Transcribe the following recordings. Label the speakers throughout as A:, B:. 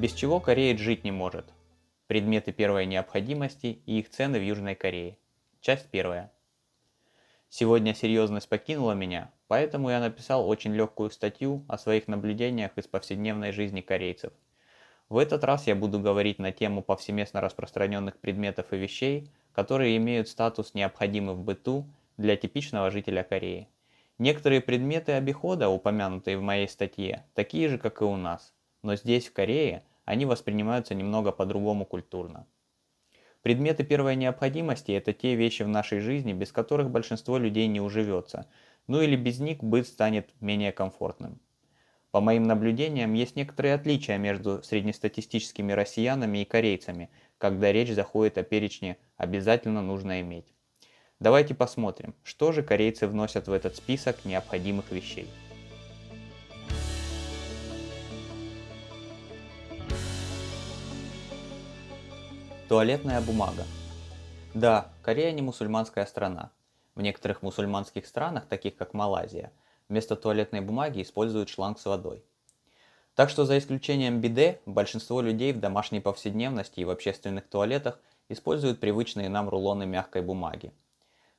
A: Без чего кореец жить не может. Предметы первой необходимости и их цены в Южной Корее. Часть первая. Сегодня серьезность покинула меня, поэтому я написал очень легкую статью о своих наблюдениях из повседневной жизни корейцев. В этот раз я буду говорить на тему повсеместно распространенных предметов и вещей, которые имеют статус необходимый в быту для типичного жителя Кореи. Некоторые предметы обихода, упомянутые в моей статье, такие же, как и у нас, но здесь, в Корее, они воспринимаются немного по-другому культурно. Предметы первой необходимости – это те вещи в нашей жизни, без которых большинство людей не уживется, ну или без них быт станет менее комфортным. По моим наблюдениям, есть некоторые отличия между среднестатистическими россиянами и корейцами, когда речь заходит о перечне «обязательно нужно иметь». Давайте посмотрим, что же корейцы вносят в этот список необходимых вещей. Туалетная бумага. Да, Корея не мусульманская страна. В некоторых мусульманских странах, таких как Малайзия, вместо туалетной бумаги используют шланг с водой. Так что за исключением биде, большинство людей в домашней повседневности и в общественных туалетах используют привычные нам рулоны мягкой бумаги.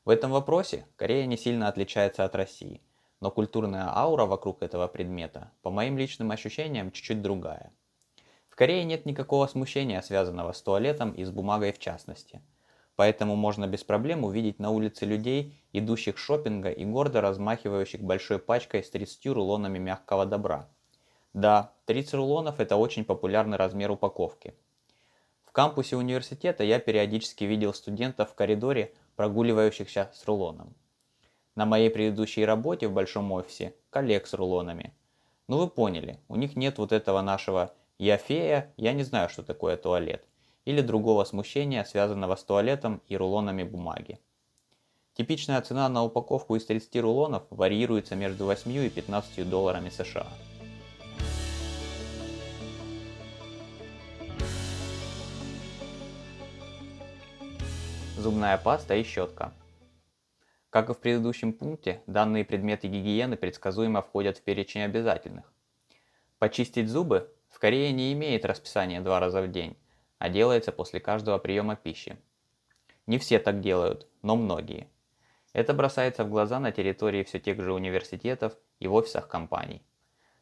A: В этом вопросе Корея не сильно отличается от России, но культурная аура вокруг этого предмета, по моим личным ощущениям, чуть-чуть другая. В Корее нет никакого смущения, связанного с туалетом и с бумагой в частности. Поэтому можно без проблем увидеть на улице людей, идущих шопинга и гордо размахивающих большой пачкой с 30 рулонами мягкого добра. Да, 30 рулонов это очень популярный размер упаковки. В кампусе университета я периодически видел студентов в коридоре, прогуливающихся с рулоном. На моей предыдущей работе в большом офисе коллег с рулонами. Ну вы поняли, у них нет вот этого нашего «Я фея, я не знаю, что такое туалет» или другого смущения, связанного с туалетом и рулонами бумаги. Типичная цена на упаковку из 30 рулонов варьируется между 8 и 15 долларами США. Зубная паста и щетка. Как и в предыдущем пункте, данные предметы гигиены предсказуемо входят в перечень обязательных. Почистить зубы в Корее не имеет расписания два раза в день, а делается после каждого приема пищи. Не все так делают, но многие. Это бросается в глаза на территории все тех же университетов и в офисах компаний.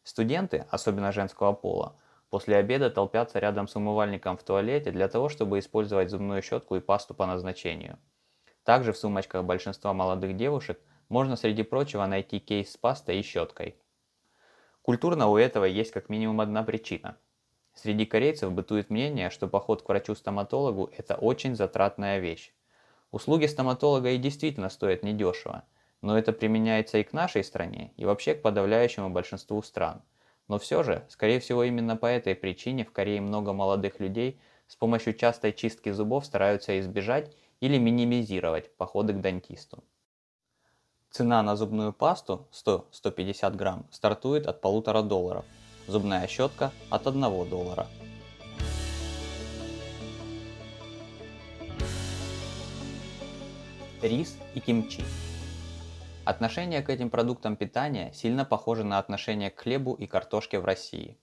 A: Студенты, особенно женского пола, после обеда толпятся рядом с умывальником в туалете для того, чтобы использовать зубную щетку и пасту по назначению. Также в сумочках большинства молодых девушек можно среди прочего найти кейс с пастой и щеткой – Культурно у этого есть как минимум одна причина. Среди корейцев бытует мнение, что поход к врачу-стоматологу – это очень затратная вещь. Услуги стоматолога и действительно стоят недешево, но это применяется и к нашей стране, и вообще к подавляющему большинству стран. Но все же, скорее всего именно по этой причине в Корее много молодых людей с помощью частой чистки зубов стараются избежать или минимизировать походы к дантисту. Цена на зубную пасту 100-150 грамм стартует от полутора долларов, зубная щетка от 1 доллара. Рис и кимчи. Отношение к этим продуктам питания сильно похоже на отношение к хлебу и картошке в России.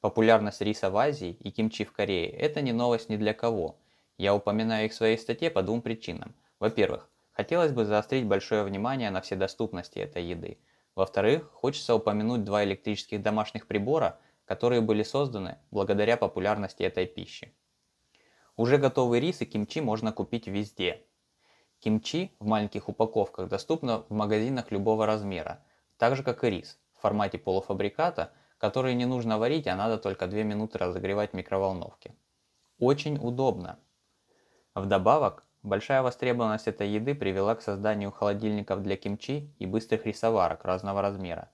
A: Популярность риса в Азии и кимчи в Корее – это не новость ни для кого. Я упоминаю их в своей статье по двум причинам. Во-первых, Хотелось бы заострить большое внимание на вседоступности этой еды. Во-вторых, хочется упомянуть два электрических домашних прибора, которые были созданы благодаря популярности этой пищи. Уже готовый рис и кимчи можно купить везде. Кимчи в маленьких упаковках доступно в магазинах любого размера, так же как и рис, в формате полуфабриката, который не нужно варить, а надо только 2 минуты разогревать в микроволновке. Очень удобно. Вдобавок, Большая востребованность этой еды привела к созданию холодильников для кимчи и быстрых рисоварок разного размера.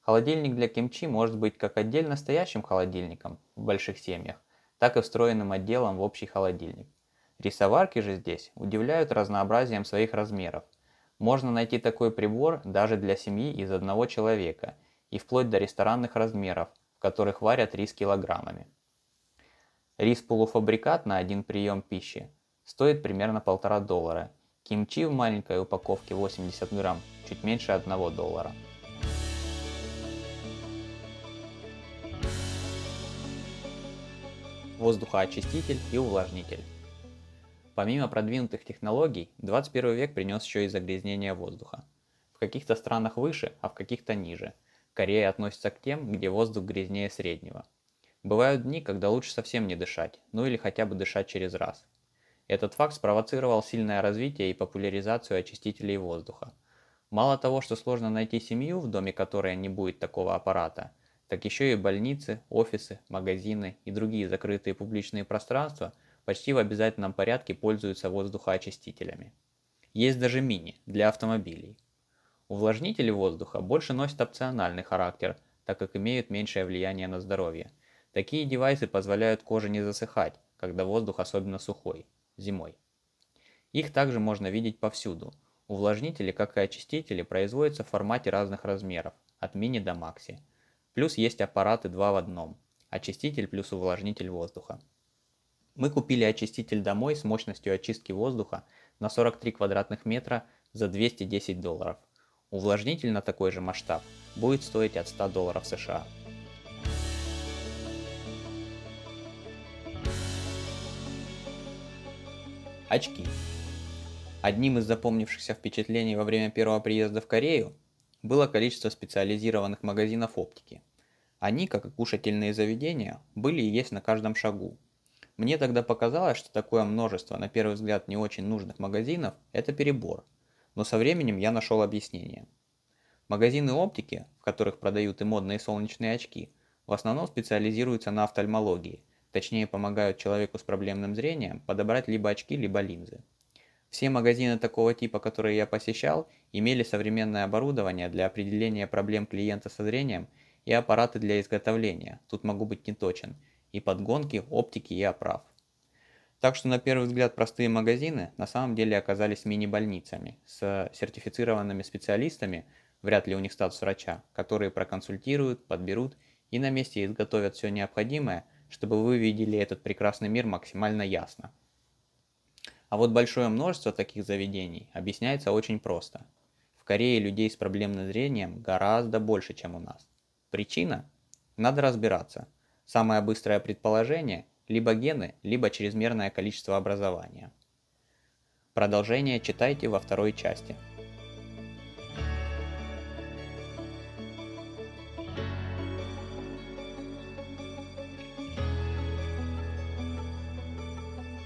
A: Холодильник для кимчи может быть как отдельно стоящим холодильником в больших семьях, так и встроенным отделом в общий холодильник. Рисоварки же здесь удивляют разнообразием своих размеров. Можно найти такой прибор даже для семьи из одного человека и вплоть до ресторанных размеров, в которых варят рис килограммами. Рис полуфабрикат на один прием пищи стоит примерно полтора доллара. Кимчи в маленькой упаковке 80 грамм чуть меньше 1 доллара. воздухоочиститель и увлажнитель. Помимо продвинутых технологий, 21 век принес еще и загрязнение воздуха. В каких-то странах выше, а в каких-то ниже. Корея относится к тем, где воздух грязнее среднего. Бывают дни, когда лучше совсем не дышать, ну или хотя бы дышать через раз. Этот факт спровоцировал сильное развитие и популяризацию очистителей воздуха. Мало того, что сложно найти семью, в доме которой не будет такого аппарата, так еще и больницы, офисы, магазины и другие закрытые публичные пространства – почти в обязательном порядке пользуются воздухоочистителями. Есть даже мини для автомобилей. Увлажнители воздуха больше носят опциональный характер, так как имеют меньшее влияние на здоровье. Такие девайсы позволяют коже не засыхать, когда воздух особенно сухой, зимой. Их также можно видеть повсюду. Увлажнители, как и очистители, производятся в формате разных размеров, от мини до макси. Плюс есть аппараты два в одном – очиститель плюс увлажнитель воздуха. Мы купили очиститель домой с мощностью очистки воздуха на 43 квадратных метра за 210 долларов. Увлажнитель на такой же масштаб будет стоить от 100 долларов США. Очки. Одним из запомнившихся впечатлений во время первого приезда в Корею было количество специализированных магазинов оптики. Они, как и кушательные заведения, были и есть на каждом шагу, мне тогда показалось, что такое множество, на первый взгляд, не очень нужных магазинов – это перебор. Но со временем я нашел объяснение. Магазины оптики, в которых продают и модные солнечные очки, в основном специализируются на офтальмологии, точнее помогают человеку с проблемным зрением подобрать либо очки, либо линзы. Все магазины такого типа, которые я посещал, имели современное оборудование для определения проблем клиента со зрением и аппараты для изготовления, тут могу быть неточен, и подгонки, оптики и оправ. Так что на первый взгляд простые магазины на самом деле оказались мини-больницами с сертифицированными специалистами, вряд ли у них статус врача, которые проконсультируют, подберут и на месте изготовят все необходимое, чтобы вы видели этот прекрасный мир максимально ясно. А вот большое множество таких заведений объясняется очень просто. В Корее людей с проблемным зрением гораздо больше, чем у нас. Причина? Надо разбираться – Самое быстрое предположение – либо гены, либо чрезмерное количество образования. Продолжение читайте во второй части.